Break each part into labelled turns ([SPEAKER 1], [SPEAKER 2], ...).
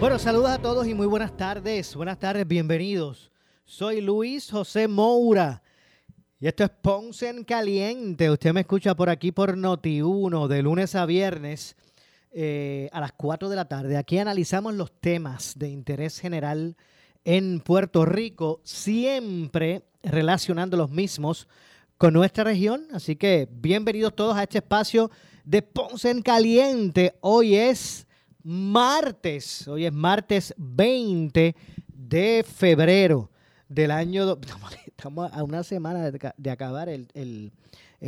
[SPEAKER 1] Bueno, saludos a todos y muy buenas tardes. Buenas tardes, bienvenidos. Soy Luis José Moura y esto es Ponce en Caliente. Usted me escucha por aquí por Noti1 de lunes a viernes eh, a las 4 de la tarde. Aquí analizamos los temas de interés general en Puerto Rico, siempre relacionando los mismos con nuestra región. Así que bienvenidos todos a este espacio de Ponce en Caliente. Hoy es martes. Hoy es martes 20 de febrero del año. Estamos a una semana de, acabar el,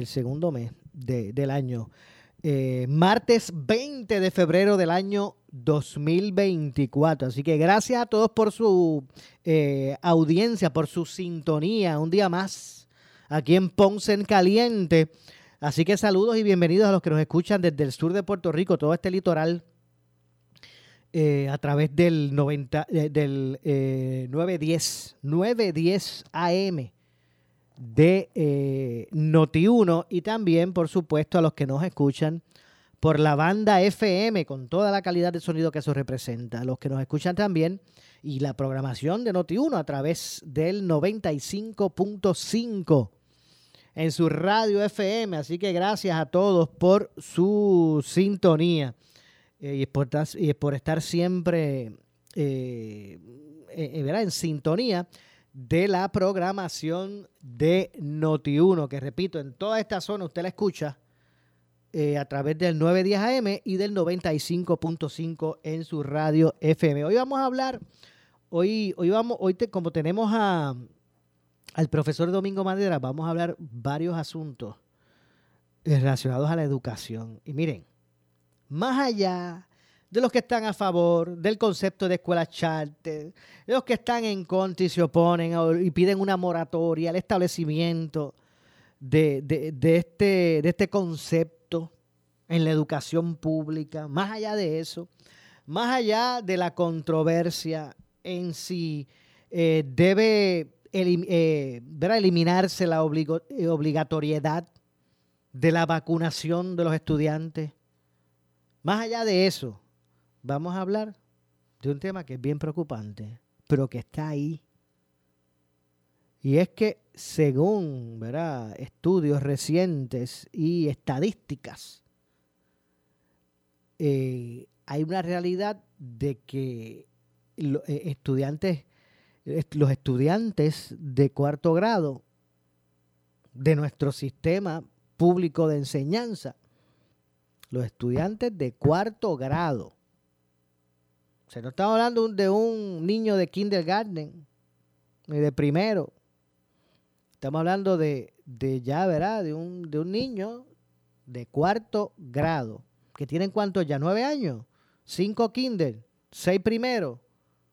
[SPEAKER 1] segundo mes del año. Eh, martes 20 de febrero del año 2024. Así que gracias a todos por su eh, audiencia, por su sintonía. Un día más aquí en Ponce en Caliente. Así que saludos y bienvenidos a los que nos escuchan desde el sur de Puerto Rico, todo este litoral eh, a través del, 90, eh, del 910, 910 AM de eh, Noti1 y también, por supuesto, a los que nos escuchan por la banda FM con toda la calidad de sonido que eso representa. A los que nos escuchan también y la programación de Noti1 a través del 95.5 en su radio FM. Así que gracias a todos por su sintonía. Eh, y, por, por estar siempre eh, eh, en sintonía de la programación de Noti1, que repito, en toda esta zona usted la escucha a través del 910 AM y del 95.5 en su radio FM. Hoy vamos a hablar, hoy, hoy vamos, hoy como tenemos a, al profesor Domingo Madera, vamos a hablar varios asuntos relacionados a la educación. Y miren, más allá de los que están a favor del concepto de escuela charter, de los que están en contra y se oponen y piden una moratoria al establecimiento de, este, de este concepto en la educación pública, más allá de eso, más allá de la controversia en si eh, debe eh, eliminarse la obligatoriedad de la vacunación de los estudiantes más allá de eso, vamos a hablar de un tema que es bien preocupante, pero que está ahí. Y es que según estudios recientes y estadísticas, eh, hay una realidad de que eh, estudiantes, los estudiantes de cuarto grado de nuestro sistema público de enseñanza los estudiantes de cuarto grado. O sea, no estamos hablando de un niño de kindergarten ni de primero. Estamos hablando de, ya, ¿verdad? De un, de un niño de cuarto grado. ¿Que tienen cuántos ya? ¿Nueve años? ¿Cinco kinder? ¿Seis primero?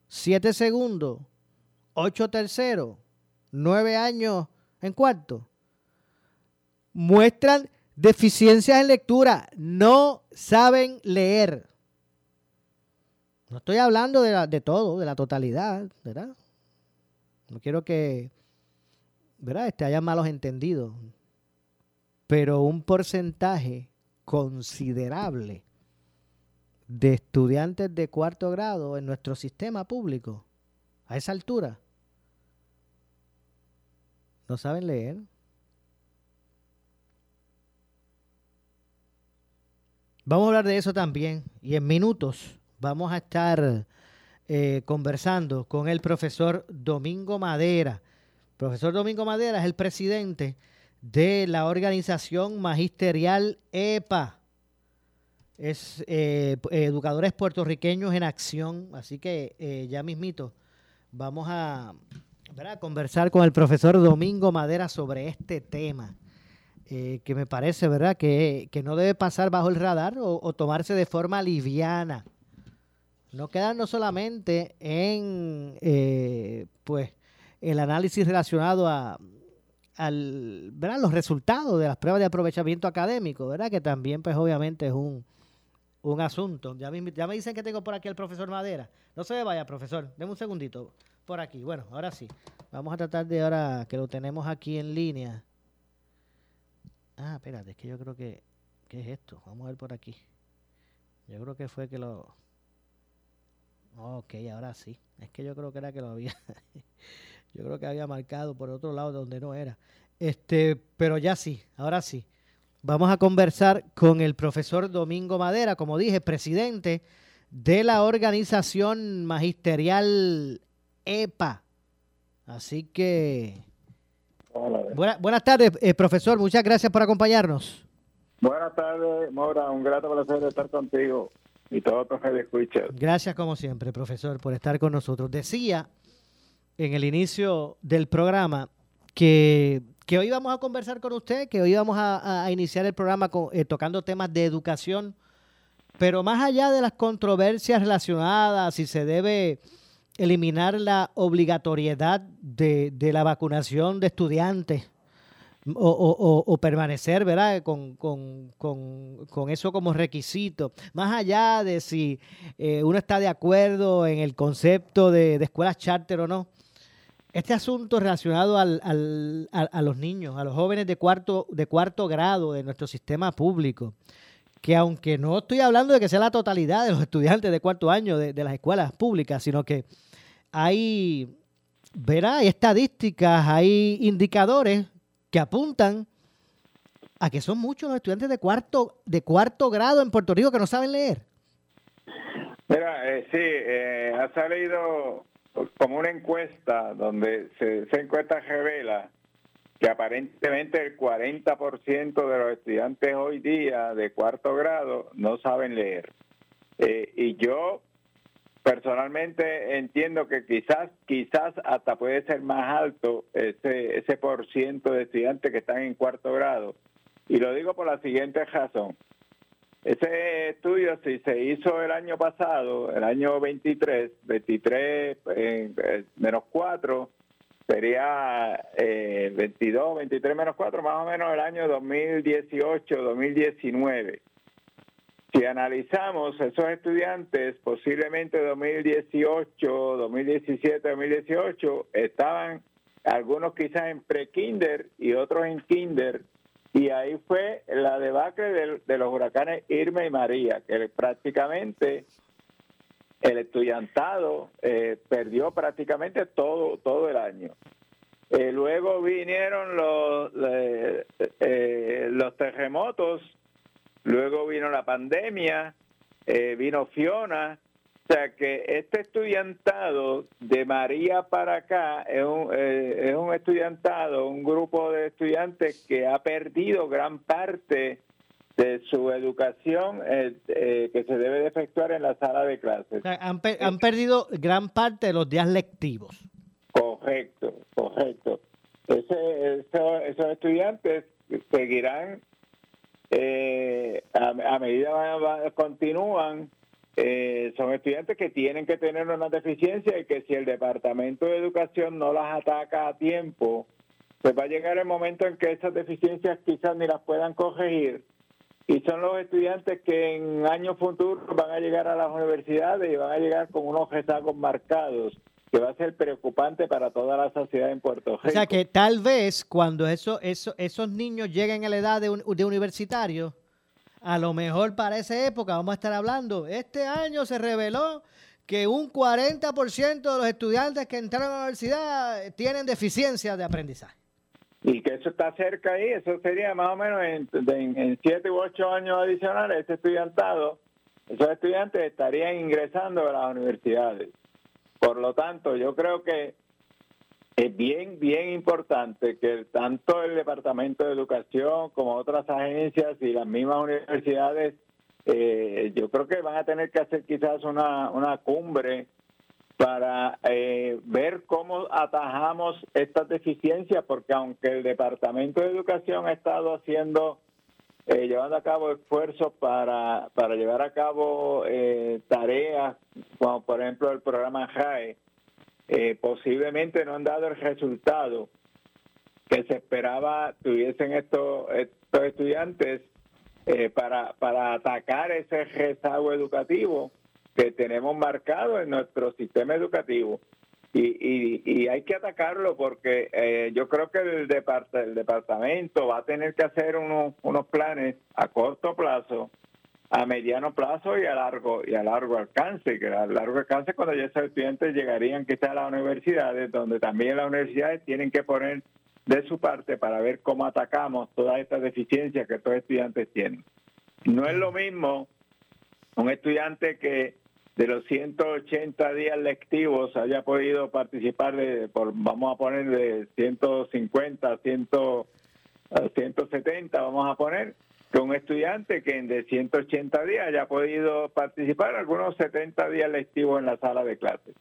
[SPEAKER 1] ¿Siete segundo? ¿Ocho tercero? ¿Nueve años en cuarto? Muestran Deficiencias en lectura. No saben leer. No estoy hablando de, de todo, de la totalidad, ¿verdad? No quiero que, ¿verdad? Este, haya malos entendidos. Pero un porcentaje considerable de estudiantes de cuarto grado en nuestro sistema público, a esa altura, no saben leer. Vamos a hablar de eso también y en minutos vamos a estar eh, conversando con el profesor Domingo Madera. profesor Domingo Madera es el presidente de la organización magisterial EPA. Es eh, Educadores Puertorriqueños en Acción, así que eh, ya mismito vamos a, a conversar con el profesor Domingo Madera sobre este tema. Eh, que me parece, ¿verdad?, que, no debe pasar bajo el radar o, tomarse de forma liviana. no quedarnos solamente en eh, pues el análisis relacionado a, al, ¿verdad? los resultados de las pruebas de aprovechamiento académico, ¿verdad? que también pues obviamente es un, un asunto. Ya me, ya me dicen que tengo por aquí al profesor Madera. No se vaya, profesor. Deme un segundito por aquí. Bueno, ahora sí. Vamos a tratar de ahora que lo tenemos aquí en línea. Ah, espérate, es que yo creo que... ¿Qué es esto? Vamos a ver por aquí. Yo creo que fue que lo... Ok, ahora sí. Es que yo creo que era que lo había... yo creo que había marcado por otro lado donde no era. Este, pero ya sí, ahora sí. Vamos a conversar con el profesor Domingo Madera, como dije, presidente de la organización magisterial EPA. Así que... buenas tardes, eh, profesor. Muchas gracias por acompañarnos.
[SPEAKER 2] Buenas tardes, Mora. Un grato placer estar contigo y todo que de escuchas.
[SPEAKER 1] Gracias, como siempre, profesor, por estar con nosotros. Decía en el inicio del programa que que hoy vamos a conversar con usted, que hoy vamos a, iniciar el programa eh, tocando temas de educación, pero más allá de las controversias relacionadas, si se debe eliminar la obligatoriedad de, la vacunación de estudiantes o, permanecer ¿verdad? Con, eso como requisito, más allá de si eh, uno está de acuerdo en el concepto de, de escuelas charter o no, este asunto relacionado al, al, a, los niños, a los jóvenes de cuarto, de cuarto grado de nuestro sistema público, que aunque no estoy hablando de que sea la totalidad de los estudiantes de cuarto año de, las escuelas públicas, sino que hay, verá, hay estadísticas, hay indicadores que apuntan a que son muchos los estudiantes de cuarto, de cuarto grado en Puerto Rico que no saben leer.
[SPEAKER 2] Mira, eh, sí, eh, ha salido como una encuesta donde se, esa encuesta revela que aparentemente el 40% de los estudiantes hoy día de cuarto grado no saben leer. Eh, y yo personalmente entiendo que quizás quizás hasta puede ser más alto ese ese por ciento de estudiantes que están en cuarto grado. Y lo digo por la siguiente razón. Ese estudio, si se hizo el año pasado, el año 23, 23 eh, menos 4, sería eh, 22, 23 menos 4, más o menos el año 2018, 2019. Si analizamos esos estudiantes, posiblemente 2018, 2017, 2018, estaban algunos quizás en pre-kinder y otros en kinder y ahí fue la debacle de, los huracanes Irma y María, que prácticamente el estudiantado eh, perdió prácticamente todo, todo el año. Eh, luego vinieron los, eh, los terremotos, luego vino la pandemia, vino Fiona, o sea que este estudiantado de María para acá es un, eh, es un estudiantado, un grupo de estudiantes que ha perdido gran parte de su educación eh, eh, que se debe de efectuar en la sala de clases.
[SPEAKER 1] han, han, perdido gran parte de los días lectivos.
[SPEAKER 2] Correcto, correcto. Ese, esos estudiantes seguirán a, medida que continúan eh, son estudiantes que tienen que tener una deficiencia y que si el Departamento de Educación no las ataca a tiempo, pues va a llegar el momento en que esas deficiencias quizás ni las puedan corregir. Y son los estudiantes que en años futuros van a llegar a las universidades y van a llegar con unos rezagos marcados que va a ser preocupante para toda la sociedad en Puerto Rico.
[SPEAKER 1] O sea que tal vez cuando eso, eso, esos niños lleguen a la edad de, un, de universitario, a lo mejor para esa época vamos a estar hablando, este año se reveló que un 40% de los estudiantes que entraron a la universidad tienen deficiencia de aprendizaje.
[SPEAKER 2] Y que eso está cerca ahí, eso sería más o menos en, 7 u 8 años adicionales, ese estudiantado, esos estudiantes estarían ingresando a las universidades. Por lo tanto, yo creo que es bien, bien importante que tanto el Departamento de Educación como otras agencias y las mismas universidades, eh, yo creo que van a tener que hacer quizás una, una cumbre para eh, ver cómo atajamos estas deficiencias, porque aunque el Departamento de Educación ha estado haciendo eh, llevando a cabo esfuerzos para, para llevar a cabo eh, tareas, como por ejemplo el programa JAE, eh, posiblemente no han dado el resultado que se esperaba tuviesen estos, estos estudiantes para, para atacar ese rezago educativo que tenemos marcado en nuestro sistema educativo. Y, y, hay que atacarlo porque eh, yo creo que el, departamento va a tener que hacer unos planes a corto plazo, a mediano plazo y a largo y a largo alcance. Que a largo alcance cuando ya esos estudiantes llegarían quizás a las universidades, donde también las universidades tienen que poner de su parte para ver cómo atacamos todas estas deficiencias que estos estudiantes tienen. No es lo mismo un estudiante que de los 180 días lectivos haya podido participar de, por, vamos a poner de 150 a 170, vamos a poner, que un estudiante que en de 180 días haya podido participar algunos 70 días lectivos en la sala de clases.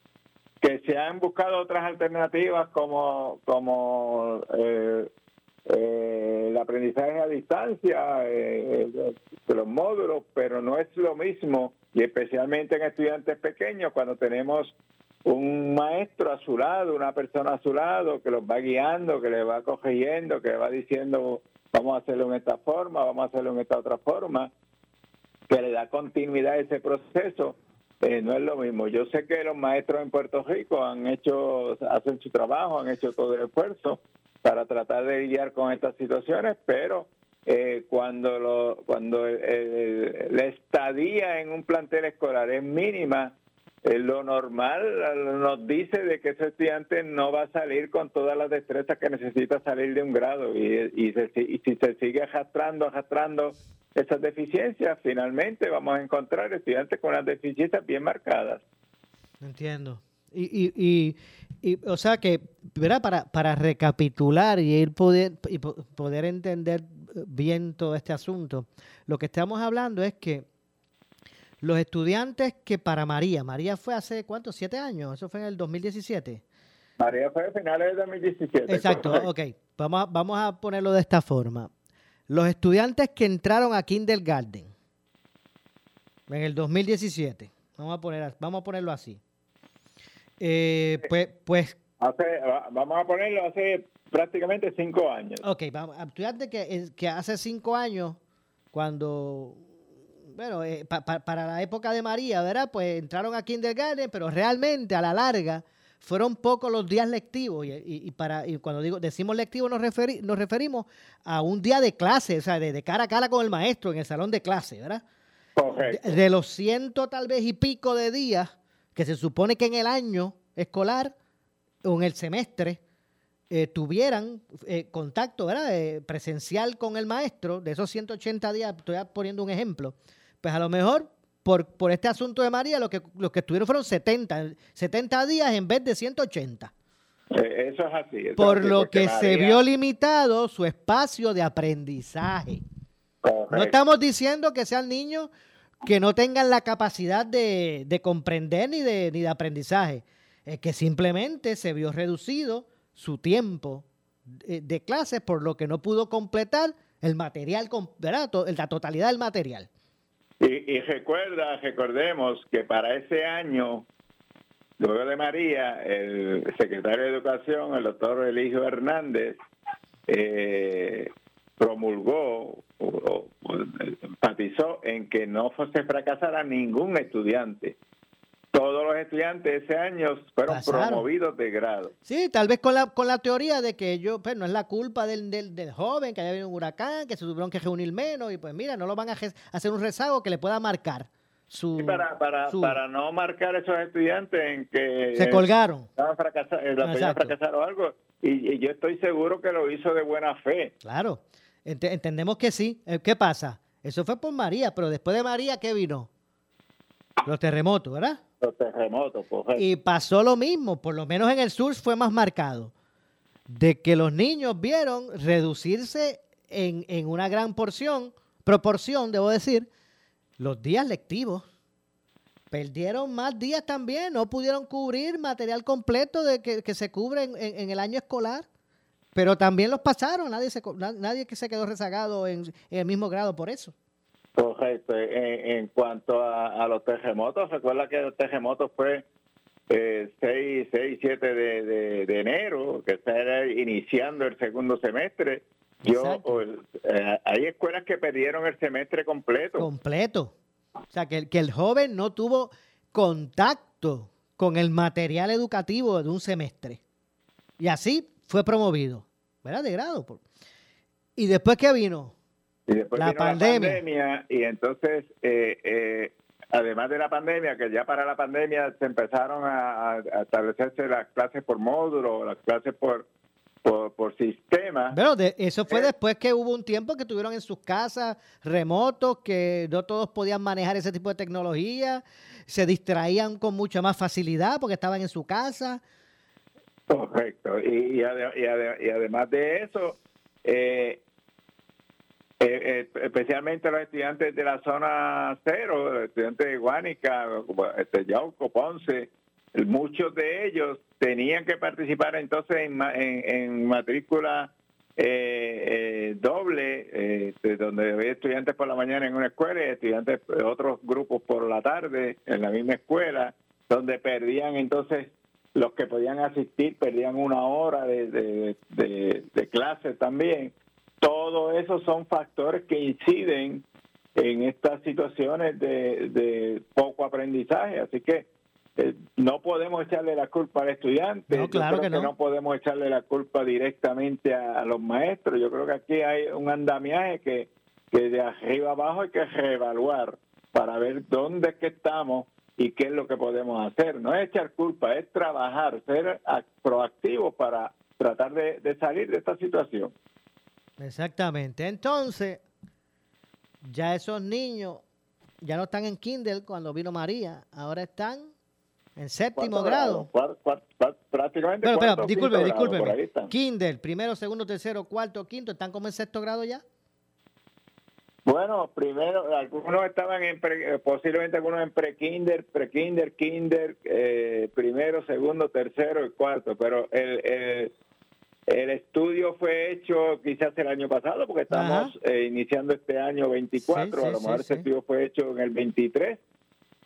[SPEAKER 2] Que se han buscado otras alternativas como, como eh, eh, el aprendizaje a distancia, eh, de los módulos, pero no es lo mismo y especialmente en estudiantes pequeños, cuando tenemos un maestro a su lado, una persona a su lado que los va guiando, que le va corrigiendo, que le va diciendo vamos a hacerlo en esta forma, vamos a hacerlo en esta otra forma, que le da continuidad a ese proceso, eh, no es lo mismo. Yo sé que los maestros en Puerto Rico han hecho, hacen su trabajo, han hecho todo el esfuerzo para tratar de lidiar con estas situaciones, pero eh, cuando lo, cuando la estadía en un plantel escolar es mínima, eh, lo normal nos dice de que ese estudiante no va a salir con todas las destrezas que necesita salir de un grado y, y, si se sigue arrastrando, arrastrando esas deficiencias, finalmente vamos a encontrar estudiantes con las deficiencias bien marcadas.
[SPEAKER 1] Entiendo. Y, y, y, o sea que, ¿verdad? Para, para recapitular y ir poder, y poder entender bien todo este asunto, lo que estamos hablando es que los estudiantes que para María, María fue hace cuánto, siete años, eso fue en el 2017.
[SPEAKER 2] María fue a finales del 2017.
[SPEAKER 1] Exacto, ok. Vamos a, vamos a ponerlo de esta forma. Los estudiantes que entraron a Kindergarten en el 2017, vamos a, poner, vamos a ponerlo así. Eh, pues, pues
[SPEAKER 2] vamos a ponerlo hace prácticamente cinco años.
[SPEAKER 1] Ok, vamos, estudiantes que, que hace cinco años, cuando, bueno, eh, para la época de María, ¿verdad? Pues entraron a kindergarten, pero realmente a la larga fueron pocos los días lectivos y, para y cuando digo decimos lectivos nos, nos referimos a un día de clase, o sea, de, cara a cara con el maestro en el salón de clase, ¿verdad?
[SPEAKER 2] Correcto.
[SPEAKER 1] De, los ciento tal vez y pico de días que se supone que en el año escolar o en el semestre eh, tuvieran eh, contacto ¿verdad? Eh, presencial con el maestro, de esos 180 días, estoy poniendo un ejemplo, pues a lo mejor por, por este asunto de María, lo que, los que estuvieron fueron 70, 70 días en vez de 180.
[SPEAKER 2] Eso es así.
[SPEAKER 1] por lo que se vio limitado su espacio de aprendizaje. No estamos diciendo que sean niños que no tengan la capacidad de, de comprender ni de, ni de aprendizaje. Es que simplemente se vio reducido su tiempo de, clases, por lo que no pudo completar el material, la totalidad del material.
[SPEAKER 2] Y, recuerda, recordemos que para ese año, luego de María, el secretario de Educación, el doctor Eligio Hernández, eh, promulgó o, enfatizó en que no se fracasara ningún estudiante. Todos los estudiantes ese año fueron promovidos de grado.
[SPEAKER 1] Sí, tal vez con la, con la teoría de que yo, pues no es la culpa del, del, joven, que haya habido un huracán, que se tuvieron que reunir menos, y pues mira, no lo van a hacer un rezago que le pueda marcar. Su,
[SPEAKER 2] para, para, para no marcar a esos estudiantes en que
[SPEAKER 1] se colgaron.
[SPEAKER 2] estaban fracasar, o algo. Y, yo estoy seguro que lo hizo de buena fe.
[SPEAKER 1] Claro entendemos que sí eh, qué pasa eso fue por María pero después de María qué vino los terremotos verdad
[SPEAKER 2] los terremotos.
[SPEAKER 1] Y pasó lo mismo, por lo menos en el sur fue más marcado, de que los niños vieron reducirse en, en una gran porción, proporción, debo decir, los días lectivos. Perdieron más días también, no pudieron cubrir material completo de que, se cubre en, el año escolar. Pero también los pasaron, nadie, se, nadie que se quedó rezagado en, el mismo grado por eso.
[SPEAKER 2] Correcto. En, cuanto a, los terremotos, recuerda que los terremotos fue eh, 6, 6, 7 de, de, enero, que está iniciando el segundo semestre. Yo, eh, hay escuelas que perdieron el semestre completo.
[SPEAKER 1] Completo. O sea, que, que el joven no tuvo contacto con el material educativo de un semestre. Y así fue promovido, ¿verdad? De grado. Y después que vino,
[SPEAKER 2] y después la, pandemia. Y entonces, eh, eh, además de la pandemia, que ya para la pandemia se empezaron a, establecerse las clases por módulo, las clases por, por, sistema.
[SPEAKER 1] Pero eso fue eh, después que hubo un tiempo que tuvieron en sus casas remotos, que no todos podían manejar ese tipo de tecnología, se distraían con mucha más facilidad porque estaban en su casa.
[SPEAKER 2] Correcto. Y, y, además de eso, eh, eh, eh, especialmente los estudiantes de la zona cero, los estudiantes de Guánica, este, Yauco, Ponce, muchos de ellos tenían que participar entonces en, matrícula doble, donde había estudiantes por la mañana en una escuela y estudiantes de otros grupos por la tarde en la misma escuela, donde perdían entonces los que podían asistir perdían una hora de, de, clase también. Todo eso son factores que inciden en estas situaciones de, poco aprendizaje. Así que eh, no podemos echarle la culpa al estudiante.
[SPEAKER 1] No, claro que, no.
[SPEAKER 2] podemos echarle la culpa directamente a, los maestros. Yo creo que aquí hay un andamiaje que, que de arriba abajo hay que reevaluar para ver dónde es que estamos y qué es lo que podemos hacer. No es echar culpa, es trabajar, ser proactivo para tratar de, salir de esta situación.
[SPEAKER 1] Exactamente. Entonces, ya esos niños ya no están en Kindle cuando vino María, ahora están en séptimo grado.
[SPEAKER 2] prácticamente.
[SPEAKER 1] Pero, pero, disculpe, disculpe. Kindle, primero, segundo, tercero, cuarto, quinto, ¿están como en sexto grado ya?
[SPEAKER 2] Bueno, primero, algunos estaban en eh, posiblemente algunos en pre-kinder, pre-kinder, kinder, eh, primero, segundo, tercero y cuarto, pero el, el, estudio fue hecho quizás el año pasado, porque estamos eh, iniciando este año 24, a lo mejor ese estudio fue hecho en el 23.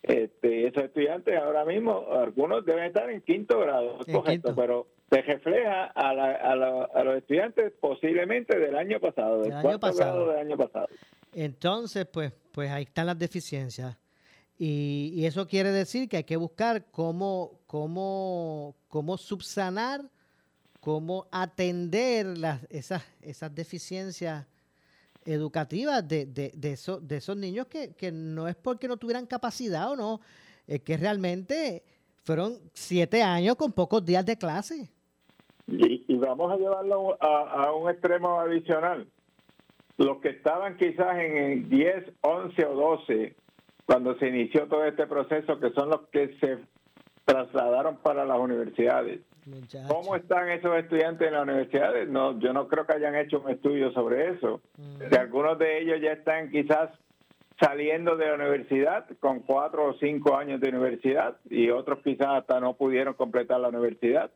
[SPEAKER 2] Este, esos estudiantes ahora mismo, algunos deben estar en quinto grado, correcto, pero se refleja a, a, los estudiantes posiblemente del año pasado, del, cuarto grado del año pasado.
[SPEAKER 1] Entonces, pues, pues ahí están las deficiencias. Y, eso quiere decir que hay que buscar cómo, cómo, cómo subsanar, cómo atender las, esas, esas deficiencias educativas de, de, de, de esos niños que, que, no es porque no tuvieran capacidad o no, es que realmente fueron siete años con pocos días de clase.
[SPEAKER 2] Y, y vamos a llevarlo a, a un extremo adicional los que estaban quizás en el 10, 11 o 12 cuando se inició todo este proceso, que son los que se trasladaron para las universidades. ¿Cómo están esos estudiantes en las universidades? No, yo no creo que hayan hecho un estudio sobre eso. De algunos de ellos ya están quizás saliendo de la universidad con cuatro o cinco años de universidad y otros quizás hasta no pudieron completar la universidad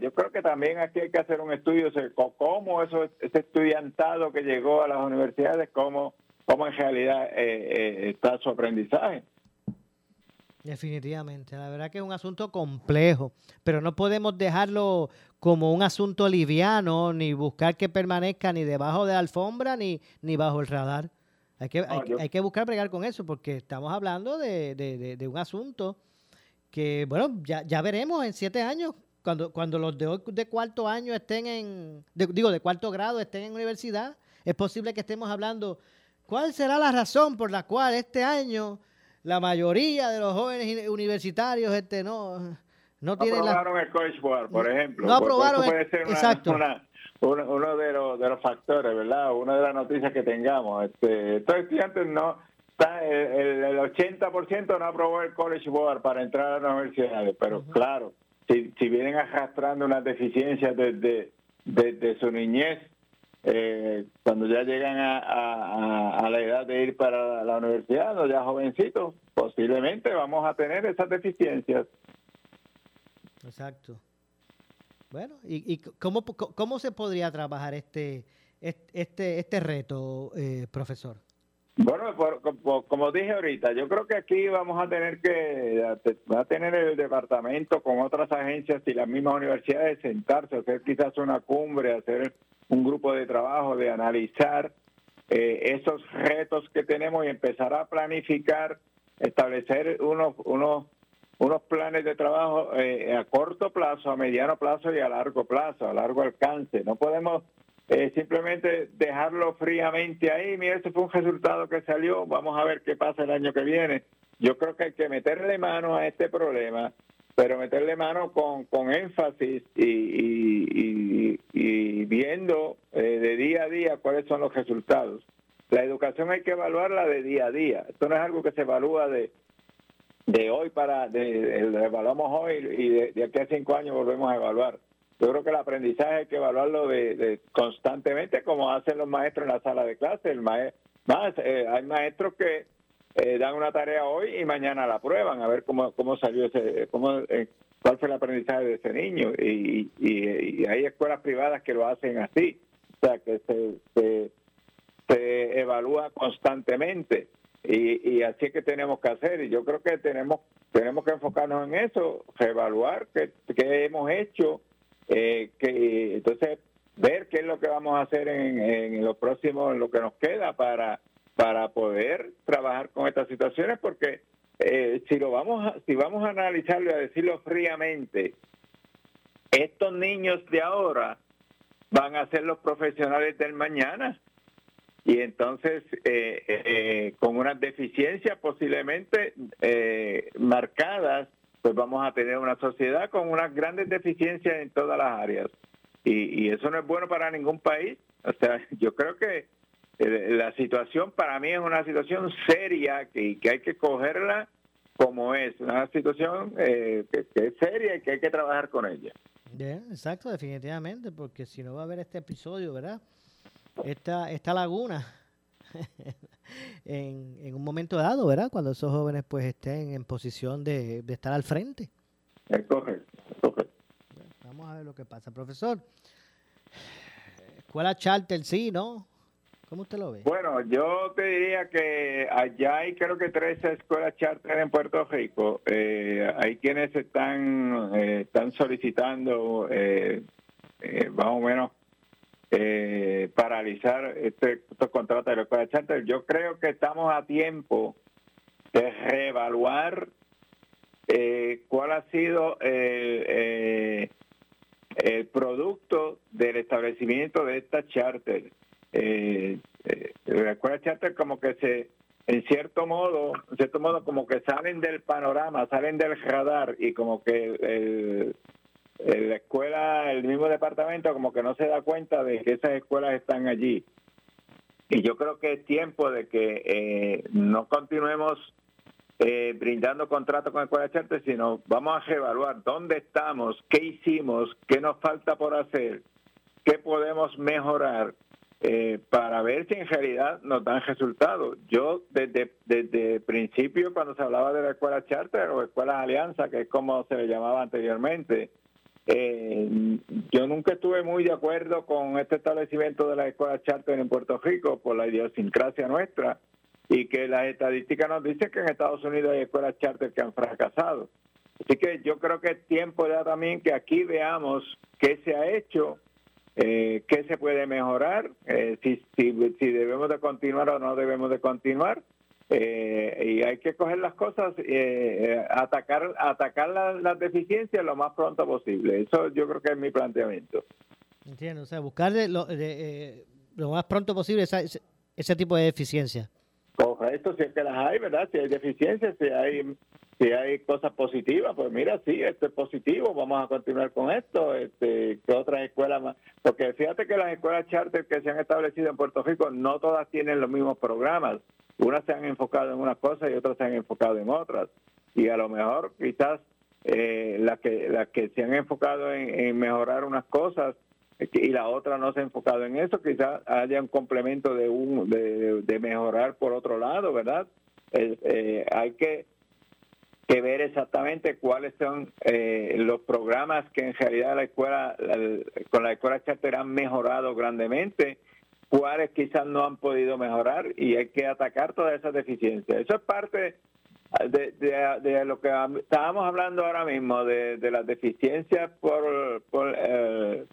[SPEAKER 2] yo creo que también aquí hay que hacer un estudio sobre cómo eso, ese estudiantado que llegó a las universidades, cómo, cómo en realidad eh, eh, está su aprendizaje.
[SPEAKER 1] Definitivamente, la verdad que es un asunto complejo, pero no podemos dejarlo como un asunto liviano, ni buscar que permanezca ni debajo de la alfombra, ni, ni bajo el radar. Hay que, hay, que buscar bregar con eso, porque estamos hablando de, de, de, un asunto que, bueno, ya, ya veremos en siete años cuando, cuando los de, de cuarto año estén en, digo, de cuarto grado estén en universidad, es posible que estemos hablando, ¿cuál será la razón por la cual este año la mayoría de los jóvenes universitarios este no no, tienen
[SPEAKER 2] aprobaron el College Board, por ejemplo.
[SPEAKER 1] No aprobaron
[SPEAKER 2] puede ser
[SPEAKER 1] exacto.
[SPEAKER 2] uno, de, los, de los factores, ¿verdad? Una de las noticias que tengamos. Este, estos estudiantes no, el, el 80% no aprobó el College Board para entrar a las universidades, pero claro, si, vienen arrastrando unas deficiencias desde, desde su niñez, eh, cuando ya llegan a, a, la edad de ir para la universidad, o ya jovencitos, posiblemente vamos a tener esas deficiencias.
[SPEAKER 1] Exacto. Bueno, ¿y, y cómo, cómo se podría trabajar este, este, este reto, eh, profesor?
[SPEAKER 2] Bueno, como dije ahorita, yo creo que aquí vamos a tener que, va a tener el departamento con otras agencias y las mismas universidades sentarse, hacer quizás una cumbre, hacer un grupo de trabajo, de analizar eh, esos retos que tenemos y empezar a planificar, establecer unos, unos, unos planes de trabajo eh, a corto plazo, a mediano plazo y a largo plazo, a largo alcance. No podemos eh, simplemente dejarlo fríamente ahí. Mira, ese fue un resultado que salió. Vamos a ver qué pasa el año que viene. Yo creo que hay que meterle mano a este problema, pero meterle mano con, con énfasis y, y, viendo eh, de día a día cuáles son los resultados. La educación hay que evaluarla de día a día. Esto no es algo que se evalúa de, de hoy para, de, evaluamos hoy y de, de aquí a cinco años volvemos a evaluar yo creo que el aprendizaje hay que evaluarlo de, constantemente como hacen los maestros en la sala de clase. El más, eh, hay maestros que eh, dan una tarea hoy y mañana la prueban a ver cómo salió ese cómo eh, cuál fue el aprendizaje de ese niño. Y, y, hay escuelas privadas que lo hacen así. O sea que se, se, evalúa constantemente. Y, y así es que tenemos que hacer. Y yo creo que tenemos tenemos que enfocarnos en eso reevaluar qué, qué hemos hecho eh, que entonces ver qué es lo que vamos a hacer en, en lo próximo, en lo que nos queda para para poder trabajar con estas situaciones, porque eh, si lo vamos a, si vamos a analizarlo y a decirlo fríamente, estos niños de ahora van a ser los profesionales del mañana. Y entonces eh, eh, con unas deficiencias posiblemente marcadas pues vamos a tener una sociedad con unas grandes deficiencias en todas las áreas. Y, eso no es bueno para ningún país. O sea, yo creo que eh, la situación para mí es una situación seria que, que hay que cogerla como es, una situación eh, que, es seria y que hay que trabajar con ella.
[SPEAKER 1] Bien, exacto, definitivamente, porque si no va a haber este episodio, ¿verdad? Esta, esta laguna en, un momento dado, ¿verdad? Cuando esos jóvenes pues estén en posición de, estar al frente.
[SPEAKER 2] Es correcto,
[SPEAKER 1] Vamos a ver lo que pasa. Profesor, escuela charter, sí, ¿no? ¿Cómo usted lo ve?
[SPEAKER 2] Bueno, yo te diría que allá hay creo que tres escuelas charter en Puerto Rico. Eh, hay quienes están, eh, están solicitando eh, eh, más o menos eh, paralizar este, estos contratos de la escuela charter. Yo creo que estamos a tiempo de reevaluar eh, cuál ha sido eh, el producto del establecimiento de esta charter. Eh, la escuela charter como que se en cierto modo, en cierto modo como que salen del panorama, salen del radar y como que el, la escuela, el mismo departamento como que no se da cuenta de que esas escuelas están allí. Y yo creo que es tiempo de que eh, no continuemos eh, brindando contratos con escuelas charter, sino vamos a reevaluar dónde estamos, qué hicimos, qué nos falta por hacer, qué podemos mejorar eh, para ver si en realidad nos dan resultados. Yo desde, desde el principio, cuando se hablaba de la escuela charter o escuela alianza, que es como se le llamaba anteriormente, eh, yo nunca estuve muy de acuerdo con este establecimiento de la escuela charter en Puerto Rico por la idiosincrasia nuestra y que las estadísticas nos dicen que en Estados Unidos hay escuelas charter que han fracasado. Así que yo creo que es tiempo ya también que aquí veamos qué se ha hecho, eh, qué se puede mejorar, eh, si, si, si debemos de continuar o no debemos de continuar eh, y hay que coger las cosas, eh, eh atacar atacar las deficiencias lo más pronto posible. Eso yo creo que es mi planteamiento.
[SPEAKER 1] Entiendo, o sea, buscar lo, eh, lo más pronto posible ese, ese tipo de deficiencia.
[SPEAKER 2] Correcto, si es que las hay, ¿verdad? Si hay deficiencias, si hay si hay cosas positivas, pues mira, sí, esto es positivo, vamos a continuar con esto, este, que otras escuelas más, porque fíjate que las escuelas charter que se han establecido en Puerto Rico no todas tienen los mismos programas, unas se han enfocado en unas cosas y otras se han enfocado en otras. Y a lo mejor quizás eh, las que las que se han enfocado en, mejorar unas cosas eh, y la otra no se ha enfocado en eso, quizás haya un complemento de un de, mejorar por otro lado, ¿verdad? Eh, hay que que ver exactamente cuáles son eh, los programas que en realidad la escuela, con la escuela charter han mejorado grandemente, cuáles quizás no han podido mejorar y hay que atacar todas esas deficiencias. Eso es parte de, lo que estábamos hablando ahora mismo, de, las deficiencias por, por, eh,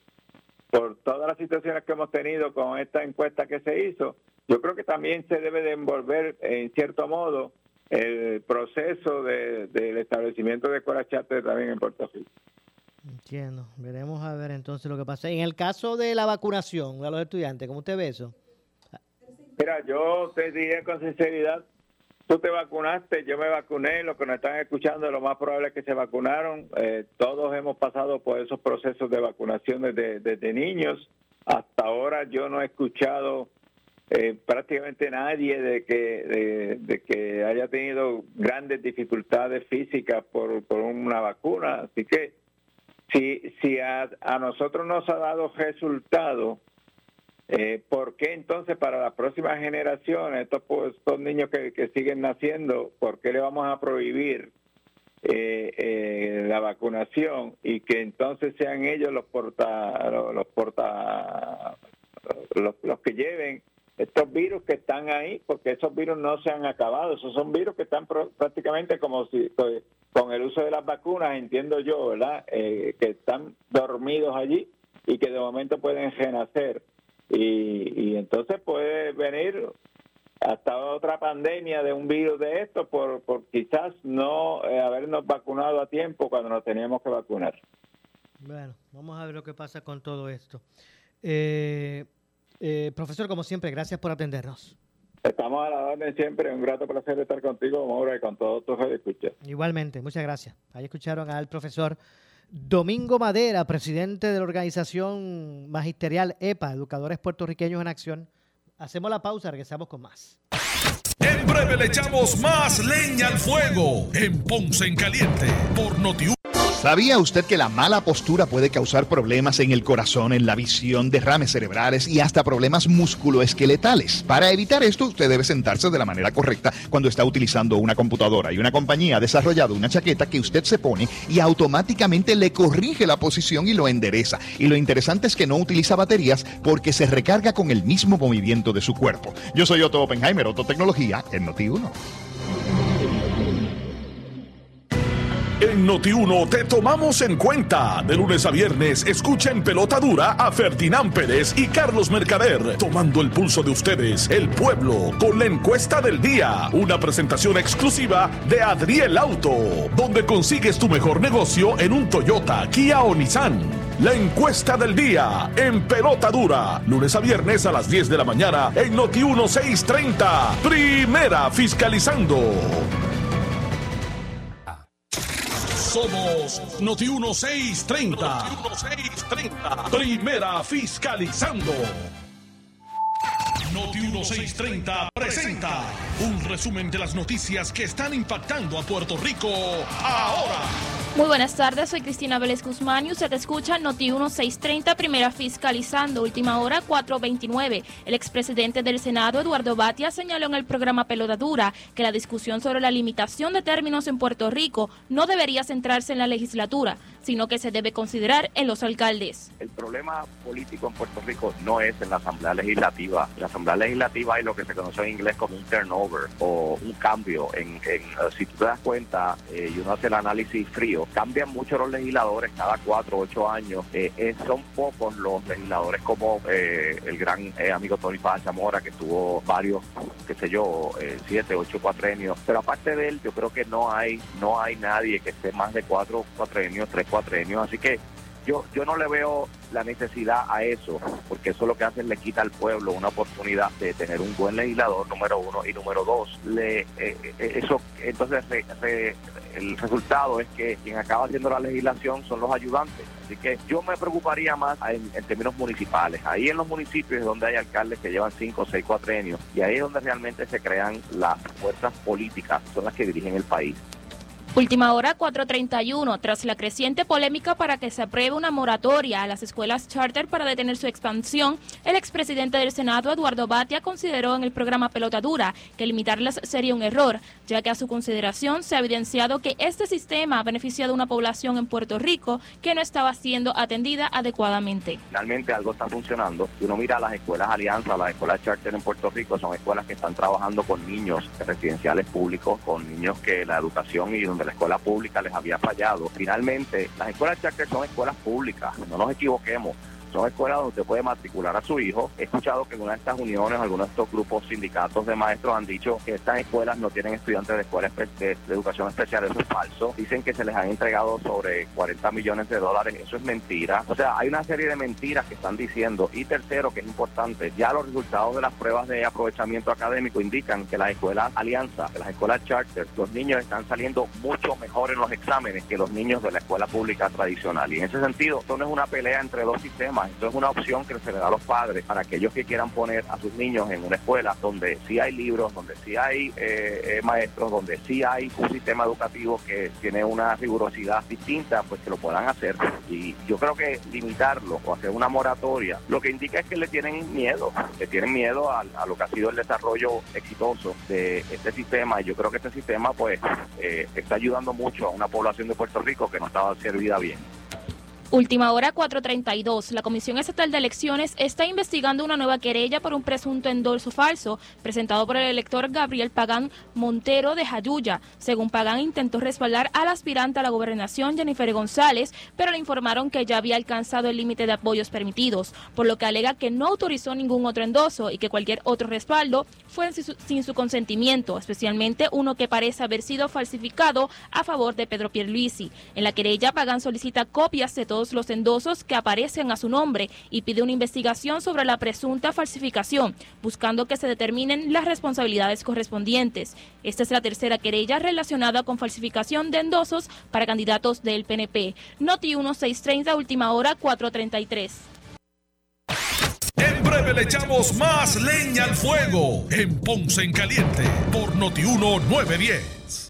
[SPEAKER 2] por todas las situaciones que hemos tenido con esta encuesta que se hizo. Yo creo que también se debe de envolver en cierto modo el proceso de, del establecimiento de escuelas charter también en Puerto Rico.
[SPEAKER 1] Entiendo. Veremos a ver entonces lo que pasa. En el caso de la vacunación de los estudiantes, ¿cómo usted ve eso?
[SPEAKER 2] Mira, yo te diría con sinceridad, tú te vacunaste, yo me vacuné, los que nos están escuchando, lo más probable es que se vacunaron. Eh, todos hemos pasado por esos procesos de vacunación desde, desde niños. Hasta ahora yo no he escuchado eh, prácticamente nadie de que, de, que haya tenido grandes dificultades físicas por, por una vacuna. Así que si, si a, nosotros nos ha dado resultado, eh, ¿por qué entonces para las próximas generaciones, estos, pues, estos niños que, que siguen naciendo, por qué le vamos a prohibir eh, eh, la vacunación y que entonces sean ellos los porta, los, porta, los, los que lleven estos virus que están ahí, porque esos virus no se han acabado, esos son virus que están prácticamente como si con el uso de las vacunas, entiendo yo, ¿verdad? Eh, que están dormidos allí y que de momento pueden renacer. Y, y entonces puede venir hasta otra pandemia de un virus de esto por, por quizás no eh, habernos vacunado a tiempo cuando nos teníamos que vacunar.
[SPEAKER 1] Bueno, vamos a ver lo que pasa con todo esto. Eh, eh, profesor, como siempre, gracias por atendernos.
[SPEAKER 2] Estamos a la orden siempre. Un grato placer estar contigo, Mauro, y con todos tus escuchas.
[SPEAKER 1] Igualmente, muchas gracias. Ahí escucharon al profesor Domingo Madera, presidente de la organización magisterial EPA, Educadores Puertorriqueños en Acción. Hacemos la pausa, regresamos con más.
[SPEAKER 3] En breve le echamos más leña al fuego en Ponce en Caliente por Notiuno.
[SPEAKER 4] ¿Sabía usted que la mala postura puede causar problemas en el corazón, en la visión, derrames cerebrales y hasta problemas musculoesqueletales? Para evitar esto, usted debe sentarse de la manera correcta cuando está utilizando una computadora y una compañía ha desarrollado una chaqueta que usted se pone y automáticamente le corrige la posición y lo endereza. Y lo interesante es que no utiliza baterías porque se recarga con el mismo movimiento de su cuerpo. Yo soy Otto Oppenheimer, Otto Tecnología, en Noti1.
[SPEAKER 3] En Noti1 te tomamos en cuenta. De lunes a viernes, escucha en pelota dura a Ferdinand Pérez y Carlos Mercader, tomando el pulso de ustedes, el pueblo, con la encuesta del día. Una presentación exclusiva de Adriel Auto, donde consigues tu mejor negocio en un Toyota, Kia o Nissan. La encuesta del día en pelota dura, lunes a viernes a las 10 de la mañana en Noti 1630. Primera fiscalizando. Somos Noti 1630. Noti 1630. Primera fiscalizando. Noti 1630 presenta un resumen de las noticias que están impactando a Puerto Rico ahora.
[SPEAKER 5] Muy buenas tardes, soy Cristina Vélez Guzmán y usted escucha Noti 1630, primera fiscalizando, última hora 429. El expresidente del Senado, Eduardo Batia, señaló en el programa Pelota Dura que la discusión sobre la limitación de términos en Puerto Rico no debería centrarse en la legislatura, sino que se debe considerar en los alcaldes.
[SPEAKER 6] El problema político en Puerto Rico no es en la Asamblea Legislativa. En la Asamblea Legislativa hay lo que se conoce en inglés como un turnover o un cambio. En, si tú te das cuenta eh, y uno hace el análisis frío, cambian mucho los legisladores cada cuatro ocho años. Eh, eh, son pocos los legisladores como eh, el gran amigo Tony Paz Zamora, que tuvo varios, qué sé yo, siete, ocho cuatrenios. Pero aparte de él, yo creo que no hay, no hay nadie que esté más de cuatro cuatrenios, tres cuatrenios. Así que yo, yo no le veo la necesidad a eso, porque eso lo que hace es le quita al pueblo una oportunidad de tener un buen legislador, número uno, y número dos, le, eso entonces el resultado es que quien acaba haciendo la legislación son los ayudantes. Así que yo me preocuparía más en, términos municipales. Ahí en los municipios es donde hay alcaldes que llevan cinco seis cuatrenios y ahí es donde realmente se crean las fuerzas políticas, son las que dirigen el país.
[SPEAKER 5] Última hora 4.31. Tras la creciente polémica para que se apruebe una moratoria a las escuelas charter para detener su expansión, el expresidente del Senado, Eduardo Batia, consideró en el programa Pelota Dura que limitarlas sería un error, ya que a su consideración se ha evidenciado que este sistema ha beneficiado a una población en Puerto Rico que no estaba siendo atendida adecuadamente.
[SPEAKER 6] Finalmente algo está funcionando. Si uno mira las escuelas Alianza, las escuelas charter en Puerto Rico, son escuelas que están trabajando con niños residenciales públicos, con niños que la educación y donde la escuela pública les había fallado. Finalmente, las escuelas charter son escuelas públicas, no nos equivoquemos son escuelas donde usted puede matricular a su hijo. He escuchado que en una de estas uniones, algunos de estos grupos sindicatos de maestros han dicho que estas escuelas no tienen estudiantes de escuelas de, educación especial. Eso es falso. Dicen que se les han entregado sobre 40 millones de dólares. Eso es mentira. O sea, hay una serie de mentiras que están diciendo. Y tercero, que es importante, ya los resultados de las pruebas de aprovechamiento académico indican que las escuelas Alianza, las escuelas Charter, los niños están saliendo mucho mejor en los exámenes que los niños de la escuela pública tradicional. Y en ese sentido, esto no es una pelea entre dos sistemas esto es una opción que se le da a los padres para aquellos que quieran poner a sus niños en una escuela donde sí hay libros, donde sí hay eh, eh, maestros, donde sí hay un sistema educativo que tiene una rigurosidad distinta, pues que lo puedan hacer. Y yo creo que limitarlo o hacer una moratoria, lo que indica es que le tienen miedo, le tienen miedo a, lo que ha sido el desarrollo exitoso de este sistema. Y yo creo que este sistema pues eh, está ayudando mucho a una población de Puerto Rico que no estaba servida bien.
[SPEAKER 5] Última hora 432. La Comisión Estatal de Elecciones está investigando una nueva querella por un presunto endorso falso presentado por el elector Gabriel Pagán Montero de Jayuya. Según Pagán, intentó respaldar al aspirante a la gobernación Jennifer González, pero le informaron que ya había alcanzado el límite de apoyos permitidos, por lo que alega que no autorizó ningún otro endoso y que cualquier otro respaldo fue sin su consentimiento, especialmente uno que parece haber sido falsificado a favor de Pedro Pierluisi. En la querella, Pagán solicita copias de todos los endosos que aparecen a su nombre y pide una investigación sobre la presunta falsificación, buscando que se determinen las responsabilidades correspondientes. Esta es la tercera querella relacionada con falsificación de endosos para candidatos del PNP. Noti 1630, última hora 433.
[SPEAKER 3] En breve le echamos más leña al fuego en Ponce en Caliente por Noti 1910.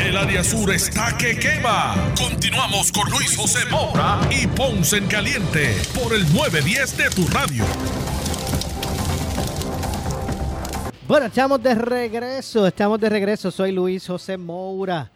[SPEAKER 3] El área sur está que quema. Continuamos con Luis José Moura y Ponce en Caliente por el 910 de tu radio.
[SPEAKER 1] Bueno, estamos de regreso, estamos de regreso. Soy Luis José Moura.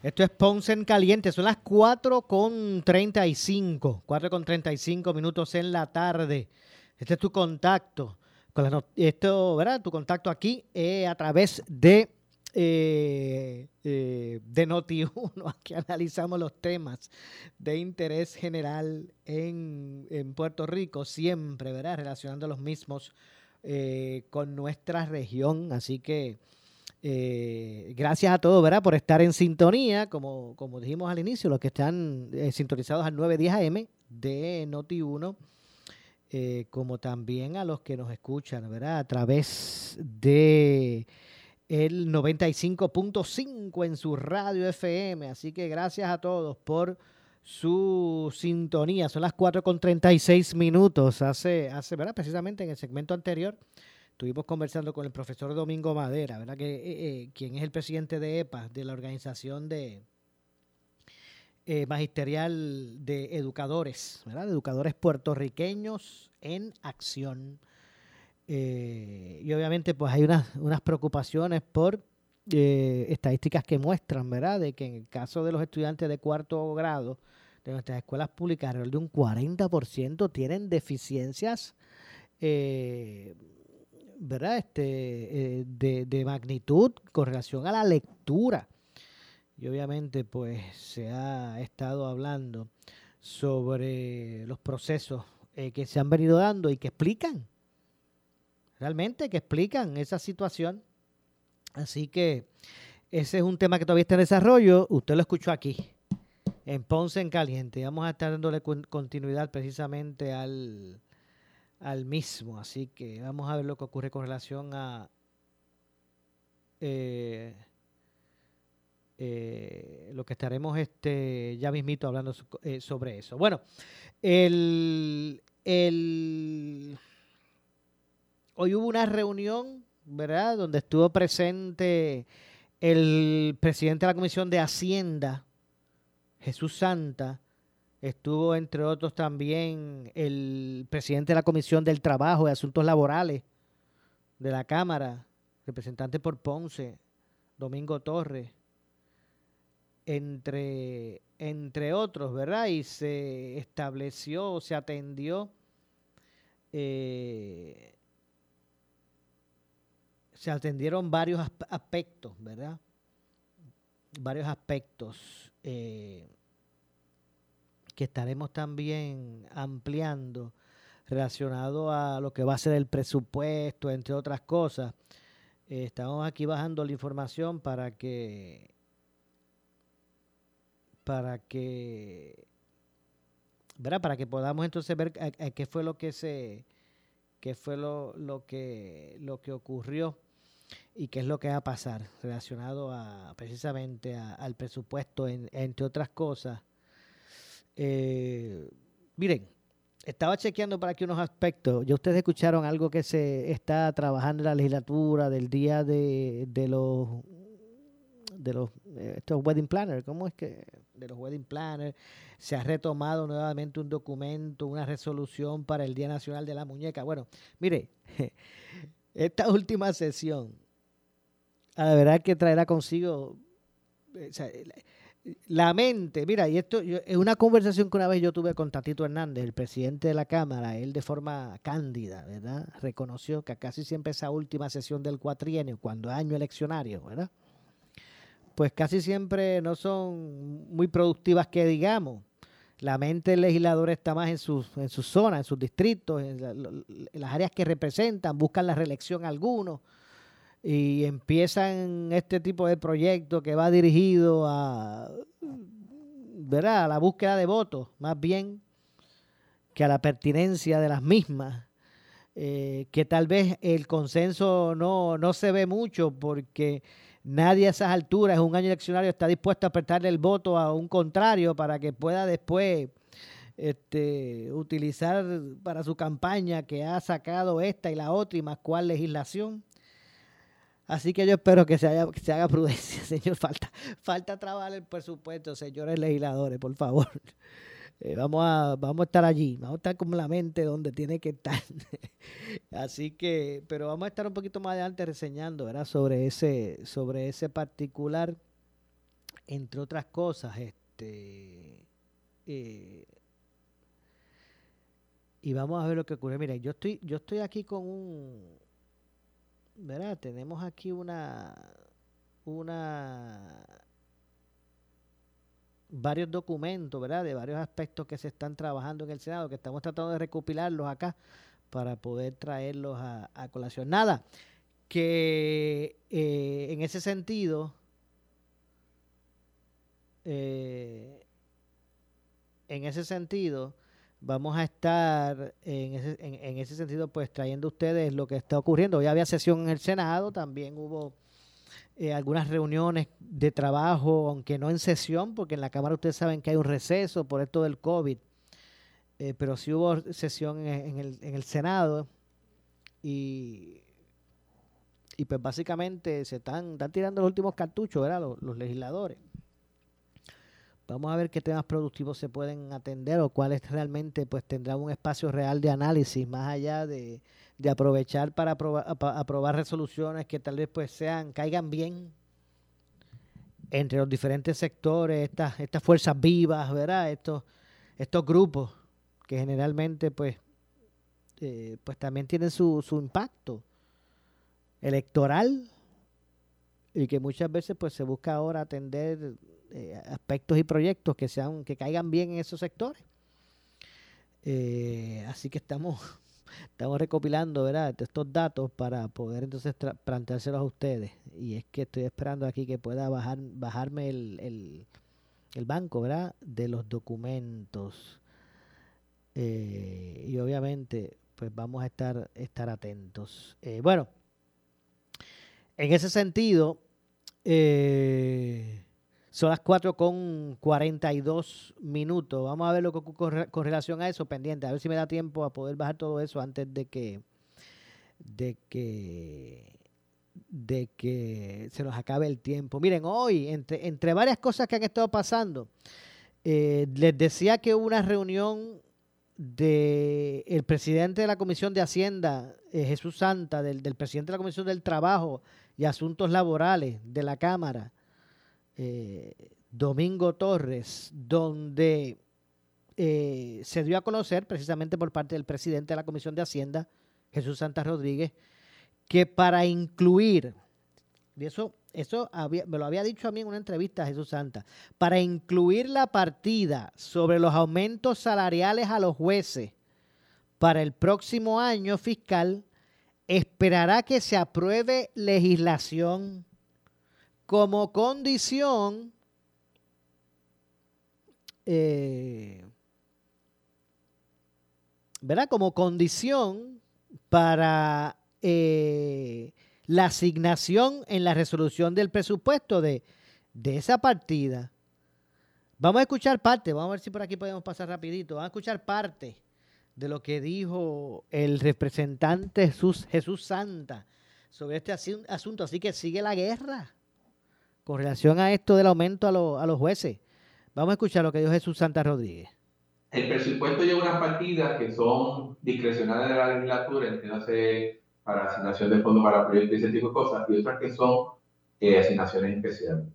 [SPEAKER 1] Esto es Ponce en Caliente. Son las 4 con 35. 4 con 35 minutos en la tarde. Este es tu contacto. Con esto, ¿verdad? Tu contacto aquí eh, a través de eh, eh, de Noti1, aquí analizamos los temas de interés general en, Puerto Rico, siempre, ¿verdad? Relacionando los mismos eh, con nuestra región. Así que gracias a todos, ¿verdad? Por estar en sintonía, como, como dijimos al inicio, los que están sintonizados al 910 AM de Noti1. como también a los que nos escuchan, ¿verdad? A través de el 95.5 en su radio FM. Así que gracias a todos por su sintonía. Son las 4 con 36 minutos. Hace, hace, ¿verdad? Precisamente en el segmento anterior estuvimos conversando con el profesor Domingo Madera, ¿verdad? Que, eh, eh, quien es el presidente de EPA, de la organización de eh, magisterial de educadores, ¿verdad? De educadores puertorriqueños en acción. Eh, y obviamente pues hay unas, unas preocupaciones por eh, estadísticas que muestran, ¿verdad?, de que en el caso de los estudiantes de cuarto grado de nuestras escuelas públicas, alrededor de un 40% tienen deficiencias, eh, ¿verdad?, este, de, de magnitud con relación a la lectura. Y obviamente pues se ha estado hablando sobre los procesos que se han venido dando y que explican realmente que explican esa situación. Así que ese es un tema que todavía está en desarrollo. Usted lo escuchó aquí, en Ponce en Caliente. Vamos a estar dándole continuidad precisamente al, al mismo. Así que vamos a ver lo que ocurre con relación a eh, eh, lo que estaremos este, ya mismito hablando eh, sobre eso. Bueno, el, el, hoy hubo una reunión, ¿verdad? Donde estuvo presente el presidente de la Comisión de Hacienda, Jesús Santa, estuvo entre otros también el presidente de la Comisión del Trabajo y Asuntos Laborales de la Cámara, representante por Ponce, Domingo Torres, entre, entre otros, ¿verdad? Y se estableció, se atendió, eh, se atendieron varios aspectos, ¿verdad? Varios aspectos eh, que estaremos también ampliando relacionado a lo que va a ser el presupuesto, entre otras cosas. Eh, estamos aquí bajando la información para que para que ¿verdad? para que podamos entonces ver qué fue lo que se qué fue lo, lo que lo que ocurrió y qué es lo que va a pasar relacionado a precisamente al presupuesto entre otras cosas eh, miren estaba chequeando para aquí unos aspectos. Ya ustedes escucharon algo que se está trabajando en la legislatura del día de, de los de los eh, estos wedding planners, ¿cómo es que de los wedding planners se ha retomado nuevamente un documento, una resolución para el Día Nacional de la Muñeca? Bueno, mire, esta última sesión, la verdad que traerá consigo eh, la mente, mira, y esto es una conversación que una vez yo tuve con Tatito Hernández, el presidente de la Cámara, él de forma cándida, ¿verdad? Reconoció que casi siempre esa última sesión del cuatrienio, cuando año eleccionario, ¿verdad? Pues casi siempre no son muy productivas que digamos. La mente del legislador está más en sus, en sus zonas, en sus distritos, en, las áreas que representan, buscan la reelección algunos y empiezan este tipo de proyecto que va dirigido a, ¿verdad? a la búsqueda de votos, más bien que a la pertinencia de las mismas, eh, que tal vez el consenso no, no se ve mucho porque nadie a esas alturas, un año eleccionario, está dispuesto a apretarle el voto a un contrario para que pueda después este, utilizar para su campaña que ha sacado esta y la otra y más cuál legislación. Así que yo espero que se, se haga prudencia, señor. Falta, falta trabajar el presupuesto, señores legisladores, por favor. Eh, vamos, a, vamos a estar allí, vamos a estar con la mente donde tiene que estar. Así que, pero vamos a estar un poquito más adelante reseñando, ¿verdad? Sobre ese, sobre ese particular, entre otras cosas, este. Eh, y vamos a ver lo que ocurre. Mira, yo estoy, yo estoy aquí con un, ¿verdad? Tenemos aquí una, una, varios documentos, ¿verdad? De varios aspectos que se están trabajando en el Senado, que estamos tratando de recopilarlos acá para poder traerlos a, colación. Nada, que eh, en ese sentido, eh, en ese sentido, vamos a estar en ese, en, ese sentido pues trayendo ustedes lo que está ocurriendo. Ya había sesión en el Senado, también hubo eh, algunas reuniones de trabajo, aunque no en sesión, porque en la Cámara ustedes saben que hay un receso por esto del COVID, eh, pero sí hubo sesión en, el, en el Senado y, y pues básicamente se están, están tirando los últimos cartuchos, ¿verdad? los legisladores. Vamos a ver qué temas productivos se pueden atender o cuáles realmente pues tendrán un espacio real de análisis más allá de, aprovechar para aprobar, resoluciones que tal vez pues sean, caigan bien entre los diferentes sectores, estas, estas fuerzas vivas, ¿verdad? Estos, estos grupos que generalmente pues, eh, pues también tienen su, su impacto electoral y que muchas veces pues se busca ahora atender eh, aspectos y proyectos que sean que caigan bien en esos sectores. Eh, así que estamos estamos recopilando, ¿verdad? Estos datos para poder entonces planteárselos a ustedes. Y es que estoy esperando aquí que pueda bajar, bajarme el, el, banco, ¿verdad? De los documentos. Eh, y obviamente, pues vamos a estar, estar atentos. Eh, bueno, en ese sentido, eh, son las 4 con 42 minutos. Vamos a ver lo que ocurre con relación a eso, pendiente. A ver si me da tiempo a poder bajar todo eso antes de que, de que, de que se nos acabe el tiempo. Miren, hoy, entre, entre varias cosas que han estado pasando, eh, les decía que hubo una reunión del el presidente de la Comisión de Hacienda, eh, Jesús Santa, del, del presidente de la Comisión del Trabajo y Asuntos Laborales de la Cámara, Domingo Torres, donde eh, se dio a conocer precisamente por parte del presidente de la Comisión de Hacienda, Jesús Santa Rodríguez, que para incluir, y eso, eso me lo había dicho a mí en una entrevista Jesús Santa, para incluir la partida sobre los aumentos salariales a los jueces para el próximo año fiscal, esperará que se apruebe legislación como condición eh, ¿verdad? Como condición para eh, la asignación en la resolución del presupuesto de, esa partida. Vamos a escuchar parte, vamos a ver si por aquí podemos pasar rapidito, vamos a escuchar parte de lo que dijo el representante Jesús Santa sobre este asunto. Así que sigue la guerra con relación a esto del aumento a, los jueces. Vamos a escuchar lo que dijo Jesús Santa Rodríguez.
[SPEAKER 7] El presupuesto lleva unas partidas que son discrecionales de la legislatura, entiéndase para asignación de fondos para proyectos y ese tipo de cosas, y otras que son eh, asignaciones especiales.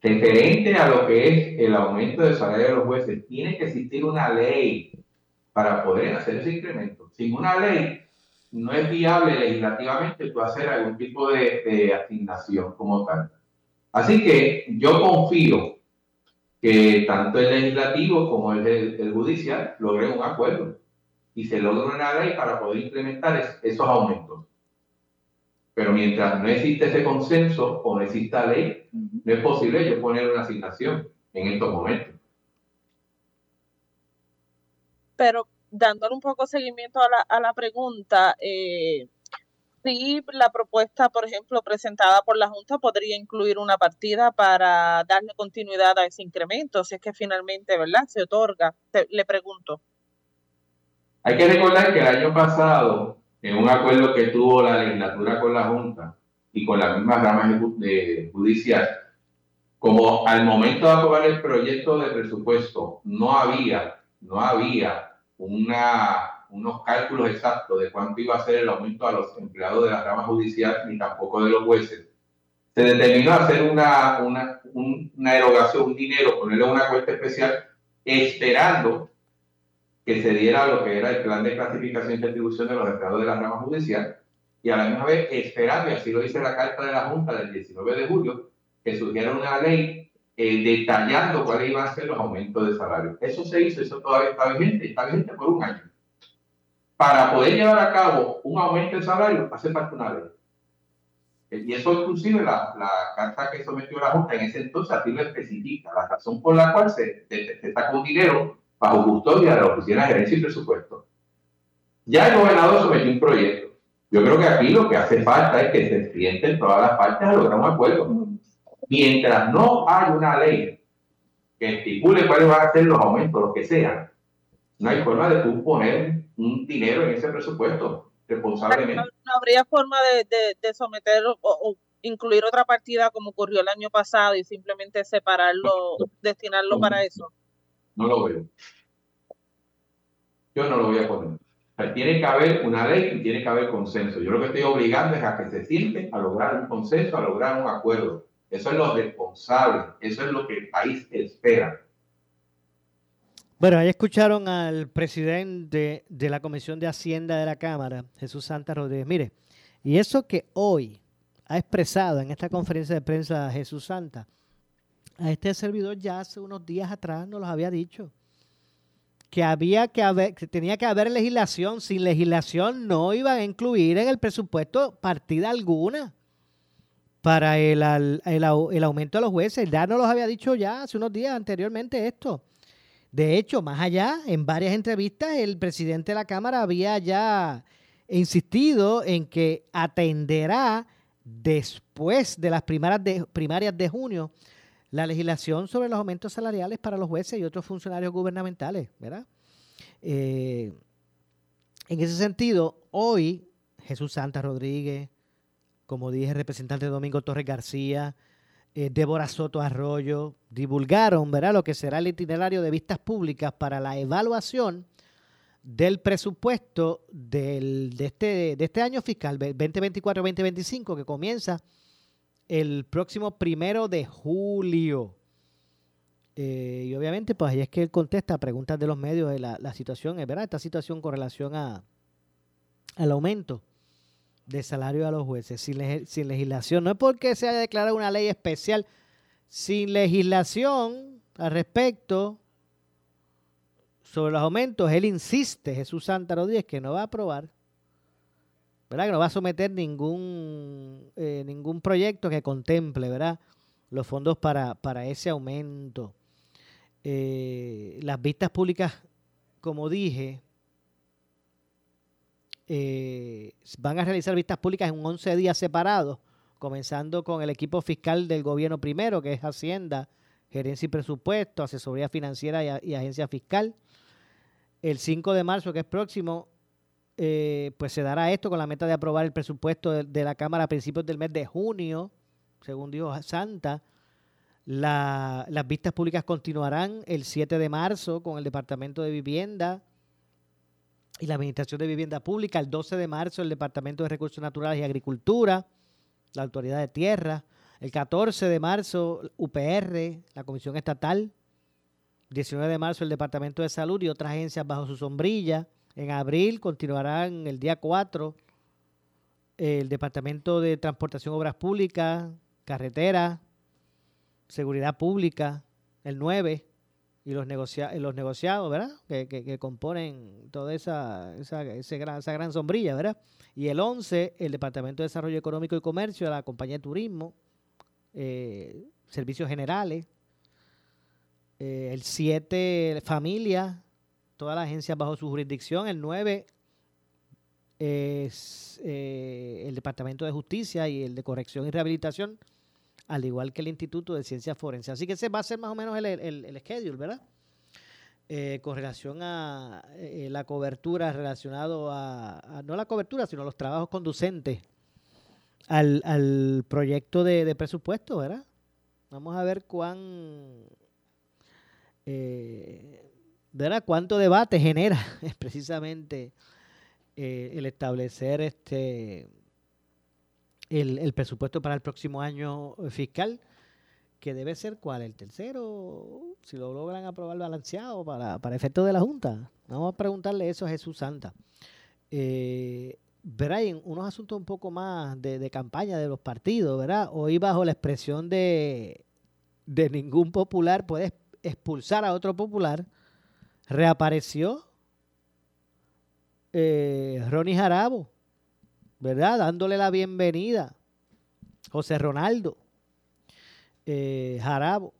[SPEAKER 7] Referente a lo que es el aumento del salario de los jueces, tiene que existir una ley para poder hacer ese incremento. Sin una ley, no es viable legislativamente tú hacer algún tipo de asignación como tal. Así que yo confío que tanto el legislativo como el, judicial logren un acuerdo y se logre una ley para poder implementar esos aumentos. Pero mientras no existe ese consenso o no exista ley, no es posible yo poner una asignación en estos momentos.
[SPEAKER 8] Pero dándole un poco seguimiento a la, a la pregunta, eh, sí la propuesta, por ejemplo, presentada por la Junta podría incluir una partida para darle continuidad a ese incremento, si es que finalmente, ¿verdad?, se otorga. le pregunto.
[SPEAKER 7] Hay que recordar que el año pasado, en un acuerdo que tuvo la legislatura con la Junta y con la misma rama de judicial, como al momento de aprobar el proyecto de presupuesto no había, no había una unos cálculos exactos de cuánto iba a ser el aumento a los empleados de la rama judicial ni tampoco de los jueces. Se determinó hacer una, una, una erogación, un dinero, ponerle una cuenta especial, esperando que se diera lo que era el plan de clasificación y distribución de los empleados de la rama judicial, y a la misma vez esperando, y así lo dice la carta de la Junta del 19 de julio, que surgiera una ley eh, detallando cuáles iban a ser los aumentos de salario. Eso se hizo, eso todavía está vigente, está vigente por un año para poder llevar a cabo un aumento de salario hace falta una ley. Y eso inclusive la, la, carta que sometió la Junta en ese entonces así lo especifica, la razón por la cual se, se, saca un dinero bajo custodia de la Oficina de Gerencia y Presupuesto. Ya el gobernador sometió un proyecto. Yo creo que aquí lo que hace falta es que se sienten todas las partes a lograr un acuerdo. Mientras no hay una ley que estipule cuáles van a ser los aumentos, lo que sean, no hay forma de tú poner un dinero en ese presupuesto responsablemente.
[SPEAKER 8] No, habría forma de, someter o, incluir otra partida como ocurrió el año pasado y simplemente separarlo, destinarlo para eso.
[SPEAKER 7] No lo veo. Yo no lo voy a poner. tiene que haber una ley y tiene que haber consenso. Yo lo que estoy obligando es a que se sienten a lograr un consenso, a lograr un acuerdo. Eso es lo responsable, eso es lo que el país espera.
[SPEAKER 1] Bueno, ahí escucharon al presidente de la Comisión de Hacienda de la Cámara, Jesús Santa Rodríguez. Mire, y eso que hoy ha expresado en esta conferencia de prensa Jesús Santa, a este servidor ya hace unos días atrás nos lo había dicho. que había que haber, que tenía que haber legislación. Sin legislación no iban a incluir en el presupuesto partida alguna para el, el, aumento de los jueces. Ya nos los había dicho ya hace unos días anteriormente esto. De hecho, más allá, en varias entrevistas, el presidente de la Cámara había ya insistido en que atenderá después de las primarias de, primarias de junio la legislación sobre los aumentos salariales para los jueces y otros funcionarios gubernamentales, ¿verdad? Eh, en ese sentido, hoy Jesús Santa Rodríguez, como dije, representante Domingo Torres García, eh, Débora Soto Arroyo, divulgaron ¿verdad? lo que será el itinerario de vistas públicas para la evaluación del presupuesto del, de, este, de este año fiscal 2024-2025 que comienza el próximo primero de julio. Eh, y obviamente, pues ahí es que él contesta preguntas de los medios de la, situación, verdad, esta situación con relación a al aumento de salario a los jueces sin, sin legislación. No es porque se haya declarado una ley especial, sin legislación al respecto sobre los aumentos, él insiste, Jesús Santa Rodríguez, que no va a aprobar ¿verdad? Que no va a someter ningún, eh, ningún proyecto que contemple, ¿verdad? Los fondos para, para ese aumento. Eh, las vistas públicas, como dije, eh, van a realizar vistas públicas en 11 días separados, comenzando con el equipo fiscal del gobierno primero, que es Hacienda, Gerencia y Presupuesto, Asesoría Financiera y, Agencia Fiscal. El 5 de marzo, que es próximo, eh, pues se dará esto con la meta de aprobar el presupuesto de, la Cámara a principios del mes de junio, según dijo Santa. las vistas públicas continuarán el 7 de marzo con el Departamento de Vivienda y la Administración de Vivienda Pública, el 12 de marzo el Departamento de Recursos Naturales y Agricultura, la Autoridad de Tierra, el 14 de marzo UPR, la Comisión Estatal, 19 de marzo el Departamento de Salud y otras agencias bajo su sombrilla, en abril continuarán el día 4 el Departamento de Transportación Obras Públicas, Carretera, Seguridad Pública, el 9 y los, los negociados, ¿verdad? Que, componen toda esa, esa, gran, esa gran sombrilla, ¿verdad? Y el 11, el Departamento de Desarrollo Económico y Comercio, la Compañía de Turismo, eh, Servicios Generales, eh, el 7, Familia, todas las agencias bajo su jurisdicción. El 9 es eh, el Departamento de Justicia y el de Corrección y Rehabilitación, al igual que el Instituto de Ciencias Forenses. Así que ese va a ser más o menos el, el, schedule, ¿verdad? Eh, con relación a eh, la cobertura relacionado a, no la cobertura, sino los trabajos conducentes al, al proyecto de, de, presupuesto, ¿verdad? Vamos a ver cuán eh, ¿verdad? ¿Cuánto debate genera precisamente eh, el establecer este el, presupuesto para el próximo año fiscal? Que debe ser cuál, el tercero, si lo logran aprobar balanceado para, para efectos de la Junta. Vamos a preguntarle eso a Jesús Santa. Eh, en unos asuntos un poco más de, de, campaña de los partidos, ¿verdad? Hoy bajo la expresión de, de ningún popular puede expulsar a otro popular, reapareció eh, Ronnie Jarabo, ¿verdad? Dándole la bienvenida. José Ronaldo eh, Jarabo,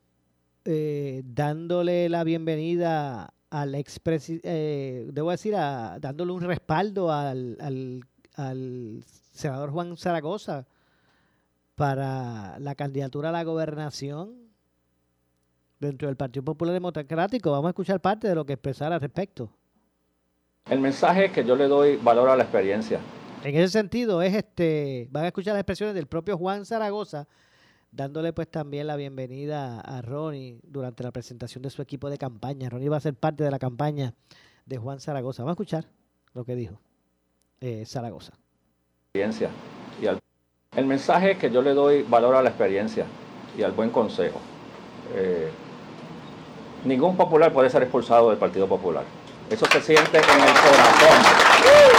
[SPEAKER 1] eh, dándole la bienvenida al expresidente, debo decir, dándole un respaldo al, al senador Juan Zaragoza para la candidatura a la gobernación dentro del Partido Popular Democrático. Vamos a escuchar parte de lo que expresara al respecto.
[SPEAKER 9] El mensaje es que yo le doy valor a la experiencia.
[SPEAKER 1] En ese sentido, es este, van a escuchar las expresiones del propio Juan Zaragoza, dándole pues también la bienvenida a Ronnie durante la presentación de su equipo de campaña. Ronnie va a ser parte de la campaña de Juan Zaragoza. Vamos a escuchar lo que dijo eh, Zaragoza.
[SPEAKER 9] Experiencia. Y el mensaje es que yo le doy valor a la experiencia y al buen consejo. Eh, ningún popular puede ser expulsado del Partido Popular. Eso se siente en el corazón.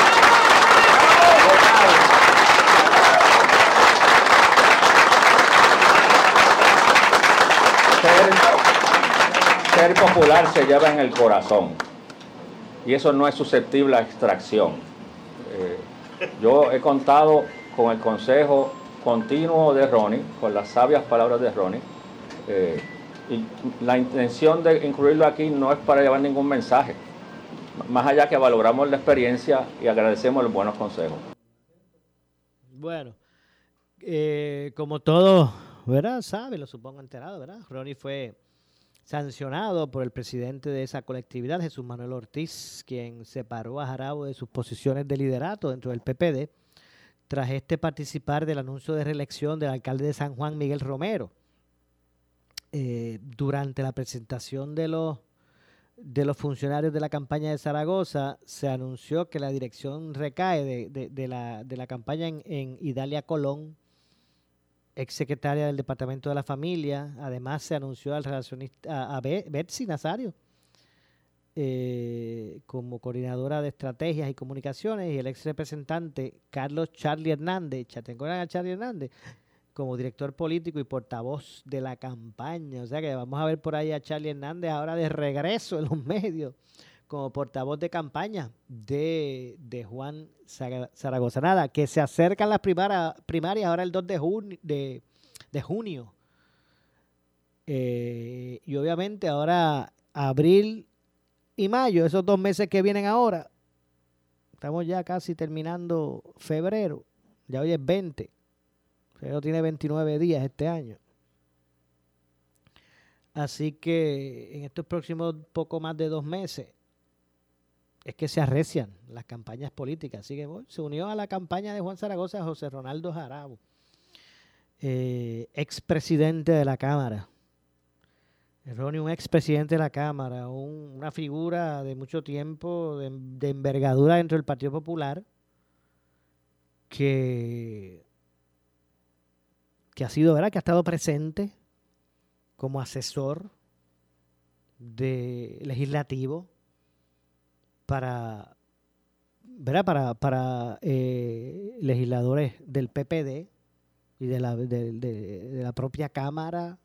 [SPEAKER 9] Ser, popular se lleva en el corazón. y eso no es susceptible a extracción. Eh, yo he contado con el consejo continuo de Ronnie, con las sabias palabras de Ronnie, eh, y la intención de incluirlo aquí no es para llevar ningún mensaje, más allá que valoramos la experiencia y agradecemos los buenos consejos.
[SPEAKER 1] Bueno, eh, como todo, ¿verdad? Sabe, lo supongo enterado, ¿verdad? Ronnie fue sancionado por el presidente de esa colectividad, Jesús Manuel Ortiz, quien separó a Jarabo de sus posiciones de liderato dentro del PPD, tras este participar del anuncio de reelección del alcalde de San Juan, Miguel Romero. Eh, durante la presentación de los de los funcionarios de la campaña de Zaragoza, se anunció que la dirección recae de, la, de la, campaña en, en, Idalia Colón, exsecretaria del Departamento de la Familia. Además, se anunció al relacionista, a, Betsy Nazario eh, como coordinadora de estrategias y comunicaciones y el ex representante Carlos Charlie Hernández, a Charlie Hernández, como director político y portavoz de la campaña. O sea que vamos a ver por ahí a Charlie Hernández ahora de regreso en los medios como portavoz de campaña de, Juan Zaragoza. Nada, que se acercan las primarias ahora el 2 de, junio, de, junio. Eh, y obviamente ahora abril y mayo, esos dos meses que vienen ahora, estamos ya casi terminando febrero, ya hoy es 20 pero tiene 29 días este año. Así que en estos próximos poco más de dos meses es que se arrecian las campañas políticas. Así que se unió a la campaña de Juan Zaragoza José Ronaldo Jarabo, eh, expresidente de la Cámara. Ronnie, un expresidente de la Cámara, una figura de mucho tiempo, de, envergadura dentro del Partido Popular, que que ha sido, ¿verdad? Que ha estado presente como asesor de legislativo para, ¿verdad? Para, para eh, legisladores del PPD y de la, de, la propia Cámara,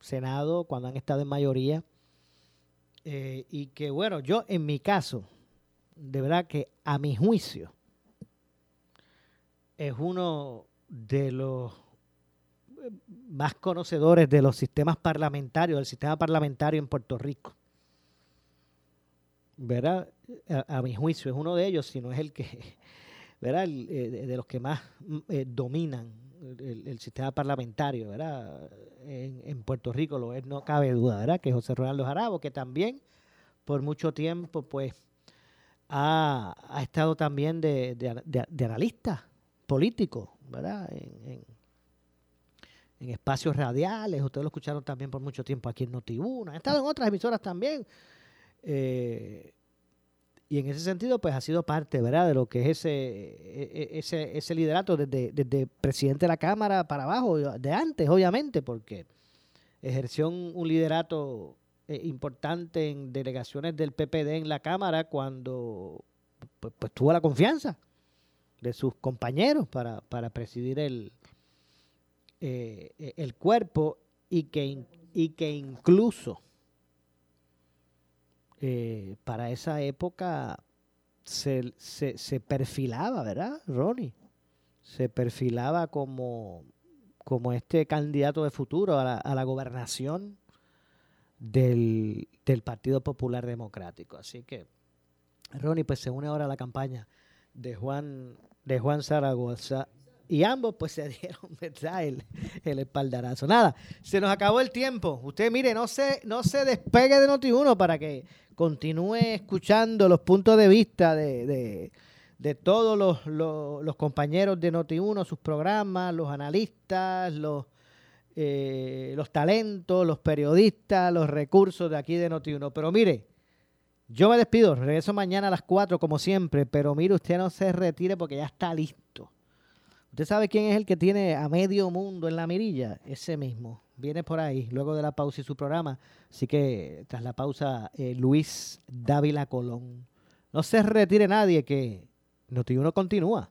[SPEAKER 1] Senado, cuando han estado en mayoría. Eh, y que, bueno, yo en mi caso, de verdad que a mi juicio, es uno de los más conocedores de los sistemas parlamentarios, del sistema parlamentario en Puerto Rico. ¿Verdad? A, mi juicio es uno de ellos, si no es el que, ¿verdad? Eh, de, los que más mm, eh, dominan el, sistema parlamentario, ¿verdad? En, Puerto Rico lo es, no cabe duda, ¿verdad? Que José Ronaldo Jarabo, que también por mucho tiempo, pues, ha, estado también de, de, analista político, ¿verdad? en, en espacios radiales, ustedes lo escucharon también por mucho tiempo aquí en Noti1, ha estado en otras emisoras también. Eh, y en ese sentido, pues ha sido parte, ¿verdad?, de lo que es ese, e, e, ese, ese liderato desde, desde presidente de la Cámara para abajo, de antes, obviamente, porque ejerció un, liderato eh, importante en delegaciones del PPD en la Cámara cuando pues, pues tuvo la confianza de sus compañeros para, para presidir el, eh, el cuerpo y que, y que incluso eh, para esa época se, se, perfilaba, ¿verdad, Ronnie? Se perfilaba como, como este candidato de futuro a la, a la gobernación del, del, Partido Popular Democrático. Así que Ronnie pues se une ahora a la campaña de Juan, de Juan Zaragoza y ambos pues se dieron, ¿verdad? El, el, espaldarazo. Nada, se nos acabó el tiempo. Usted mire, no se, no se despegue de Noti1 para que continúe escuchando los puntos de vista de, de, todos los, los, compañeros de Noti1, sus programas, los analistas, los, eh, los talentos, los periodistas, los recursos de aquí de Noti1. Pero mire, yo me despido, regreso mañana a las 4 como siempre, pero mire, usted no se retire porque ya está listo ¿Usted sabe quién es el que tiene a medio mundo en la mirilla? Ese mismo. Viene por ahí, luego de la pausa y su programa. Así que tras la pausa, eh, Luis Dávila Colón. No se retire nadie, que Noti1 continúa.